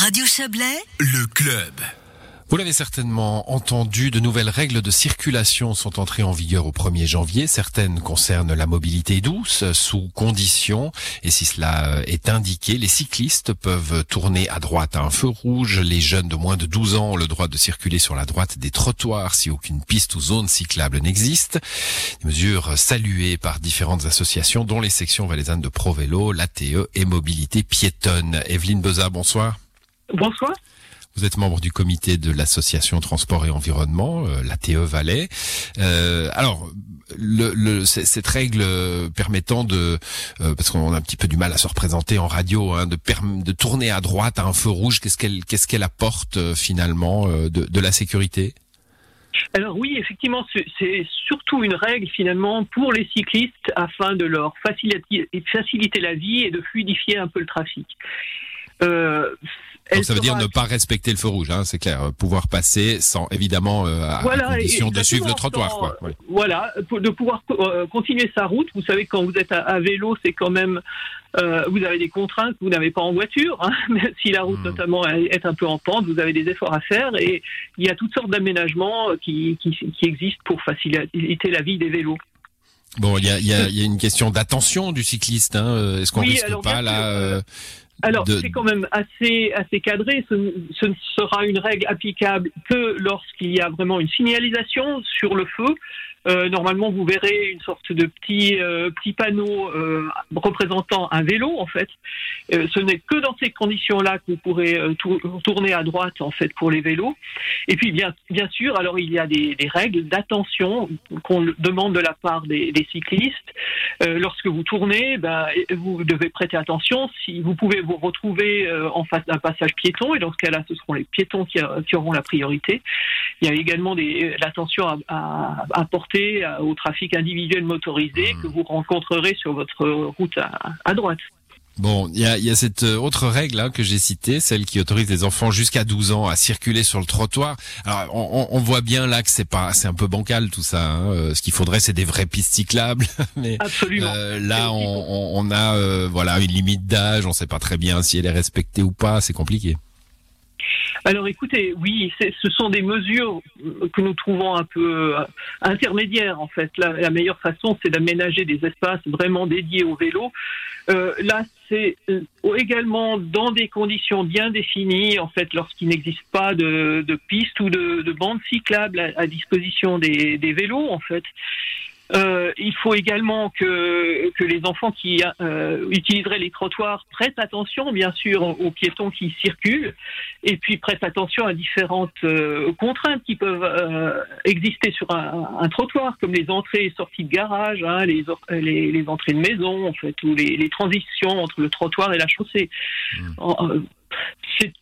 Radio Chablais, le club. Vous l'avez certainement entendu, de nouvelles règles de circulation sont entrées en vigueur au 1er janvier. Certaines concernent la mobilité douce, sous conditions. Et si cela est indiqué, les cyclistes peuvent tourner à droite à un feu rouge. Les jeunes de moins de 12 ans ont le droit de circuler sur la droite des trottoirs si aucune piste ou zone cyclable n'existe. Des mesures saluées par différentes associations, dont les sections valaisannes de ProVélo, l'ATE et Mobilité Piétonne. Evelyne Beza, bonsoir. Bonsoir. Vous êtes membre du comité de l'association Transport et Environnement, euh, la TE Valais. Euh, alors, le, cette règle permettant de, euh, parce qu'on a un petit peu du mal à se représenter en radio, hein, de, de tourner à droite à un feu rouge, qu'est-ce qu'elle qu'est-ce qu'elle apporte finalement de, de la sécurité? Alors oui, effectivement, c'est surtout une règle finalement pour les cyclistes afin de leur faciliter, faciliter la vie et de fluidifier un peu le trafic. Euh, donc ça veut dire ne pas respecter le feu rouge, hein, c'est clair. Euh, pouvoir passer sans évidemment euh, à, condition de suivre le trottoir. Quoi. Voilà, de pouvoir euh, continuer sa route. Vous savez quand vous êtes à, vélo, c'est quand même vous avez des contraintes que vous n'avez pas en voiture. Hein, si la route hmm. notamment est un peu en pente, vous avez des efforts à faire et il y a toutes sortes d'aménagements qui, qui, qui existent pour faciliter la vie des vélos. Bon, il y a, y, a, y a, une question d'attention du cycliste. Hein. Est-ce qu'on risque pas là alors, c'est quand même assez, assez cadré. Ce, ce, ne sera une règle applicable que lorsqu'il y a vraiment une signalisation sur le feu normalement, vous verrez une sorte de petit, euh, panneau euh, représentant un vélo, en fait. ce n'est que dans ces conditions-là que vous pourrez tourner à droite, en fait, pour les vélos. Et puis, bien, sûr, alors il y a des, règles d'attention qu'on demande de la part des, cyclistes. lorsque vous tournez, ben, vous devez prêter attention. Si vous pouvez vous retrouver en face d'un passage piéton, et dans ce cas-là, ce seront les piétons qui, qui auront la priorité. Il y a également l'attention à, à, à porter euh, au trafic individuel motorisé hmm. que vous rencontrerez sur votre route à, droite. Bon, il y a, y a, cette euh, autre règle hein, que j'ai citée, celle qui autorise les enfants jusqu'à 12 ans à circuler sur le trottoir. Alors, on, on voit bien là que c'est pas, c'est un peu bancal tout ça. Hein. Euh, ce qu'il faudrait, c'est des vraies pistes cyclables. Mais là, on, on a voilà une limite d'âge. On sait pas très bien si elle est respectée ou pas. C'est compliqué. Alors écoutez, oui, ce sont des mesures que nous trouvons un peu euh, intermédiaires en fait. La, meilleure façon, c'est d'aménager des espaces vraiment dédiés au vélo. Euh, là, c'est euh, également dans des conditions bien définies, en fait, lorsqu'il n'existe pas de, de pistes ou de, de bandes cyclables à, disposition des, des, vélos, en fait. Euh, il faut également que, que les enfants qui euh, utiliseraient les trottoirs prêtent attention, bien sûr, aux, piétons qui circulent, et puis prêtent attention à différentes euh, contraintes qui peuvent euh, exister sur un, un, trottoir, comme les entrées et sorties de garage, hein, les, les, les, entrées de maison, en fait, ou les, les, transitions entre le trottoir et la chaussée. Mmh. C'est,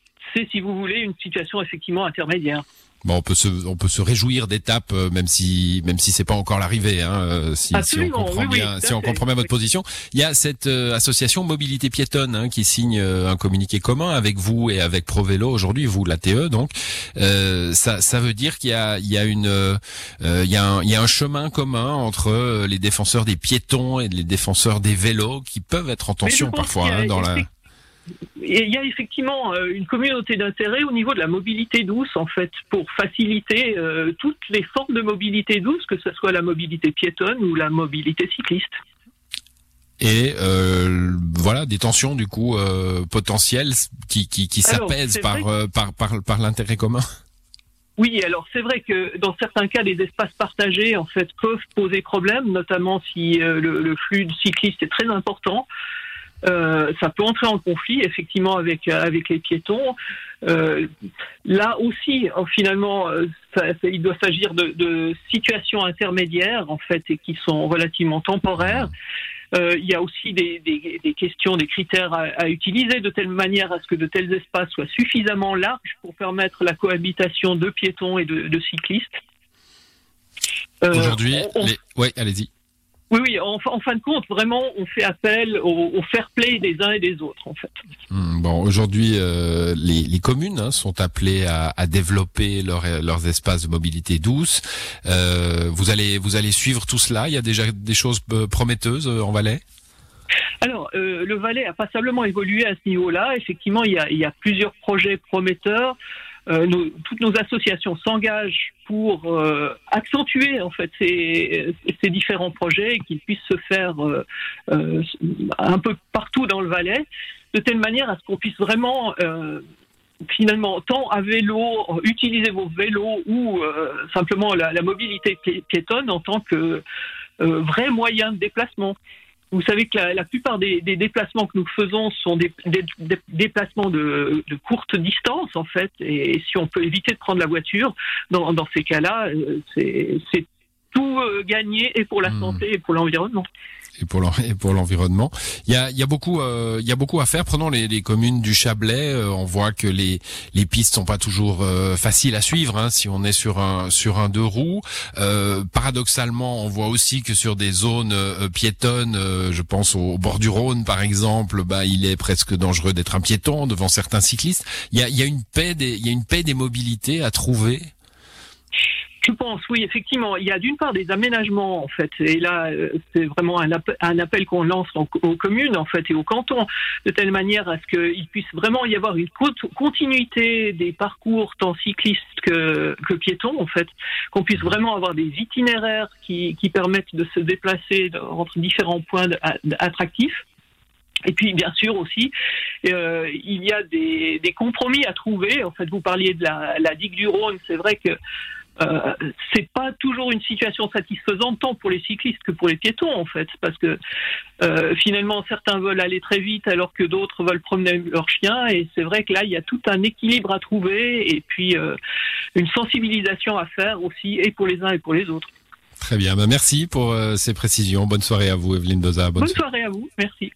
si vous voulez, une situation effectivement intermédiaire. Bon, on peut se, on peut se réjouir d'étapes, euh, même si, même si c'est pas encore l'arrivée, hein, euh, si, si, on comprend bien, si on comprend bien votre position. Il y a cette euh, association Mobilité Piétonne hein, qui signe un communiqué commun avec vous et avec ProVélo aujourd'hui, vous la TE donc. ça, ça veut dire qu'il y a, il y a une, il y a un, il y a un chemin commun entre les défenseurs des piétons et les défenseurs des vélos qui peuvent être en tension parfois hein, dans la il y a effectivement euh, une communauté d'intérêt au niveau de la mobilité douce, en fait, pour faciliter euh, toutes les formes de mobilité douce, que ce soit la mobilité piétonne ou la mobilité cycliste. Et euh, voilà des tensions du coup potentielles qui, qui, qui s'apaisent par, par, par, par l'intérêt commun. Oui, alors c'est vrai que dans certains cas, les espaces partagés en fait peuvent poser problème, notamment si le, le, flux de cyclistes est très important. Euh, ça peut entrer en conflit effectivement avec euh, avec les piétons. Euh, là aussi, finalement, ça, il doit s'agir de, de, situations intermédiaires en fait et qui sont relativement temporaires. il y a aussi des, des, des, questions, des critères à, à, utiliser de telle manière à ce que de tels espaces soient suffisamment larges pour permettre la cohabitation de piétons et de, de cyclistes. Aujourd'hui, les... ouais, allez-y. Oui, oui, en, fin de compte, vraiment, on fait appel au, fair play des uns et des autres, en fait. Hmm, bon, aujourd'hui, euh, les, les, communes hein, sont appelées à, à développer leur, leurs espaces de mobilité douce. Euh, vous allez, vous allez suivre tout cela? Il y a déjà des choses euh, prometteuses en Valais? Alors, euh, le Valais a passablement évolué à ce niveau-là. Effectivement, il y a, il y a plusieurs projets prometteurs. Euh, nos, toutes nos associations s'engagent pour euh, accentuer en fait ces, ces différents projets et qu'ils puissent se faire euh, euh, un peu partout dans le Valais, de telle manière à ce qu'on puisse vraiment euh, finalement, tant à vélo, utiliser vos vélos ou euh, simplement la, la, mobilité piétonne en tant que euh, vrai moyen de déplacement. Vous savez que la, la plupart des, des, déplacements que nous faisons sont des, des, des déplacements de, de, courte distance, en fait. Et si on peut éviter de prendre la voiture, dans, dans ces cas-là, euh, c'est tout euh, gagné et pour la mmh. santé et pour l'environnement et pour l'environnement. Il y a, il y a beaucoup, euh, il y a beaucoup à faire. Prenons les, les communes du Chablais. Euh, on voit que les les pistes sont pas toujours euh, faciles à suivre. Hein, si on est sur un sur un deux roues, euh, paradoxalement, on voit aussi que sur des zones euh, piétonnes, euh, je pense au, bord du Rhône par exemple, bah il est presque dangereux d'être un piéton devant certains cyclistes. Il y a, il y a une paix des, il y a une paix des mobilités à trouver? Je pense, oui, effectivement. Il y a d'une part des aménagements, en fait, et là, euh, c'est vraiment un appel, qu'on lance aux communes, en fait, et aux cantons, de telle manière à ce qu'il puisse vraiment y avoir une continuité des parcours tant cyclistes que, piétons, en fait, qu'on puisse vraiment avoir des itinéraires qui, permettent de se déplacer entre différents points attractifs. Et puis, bien sûr aussi, euh, il y a des, compromis à trouver. En fait, vous parliez de la digue du Rhône. C'est vrai que euh, c'est pas toujours une situation satisfaisante tant pour les cyclistes que pour les piétons en fait, parce que euh, finalement certains veulent aller très vite alors que d'autres veulent promener leur chien et c'est vrai que là il y a tout un équilibre à trouver et puis euh, une sensibilisation à faire aussi et pour les uns et pour les autres. Très bien, bah merci pour ces précisions. Bonne soirée à vous Evelyne Doza. Bonne, Bonne soirée à vous, merci.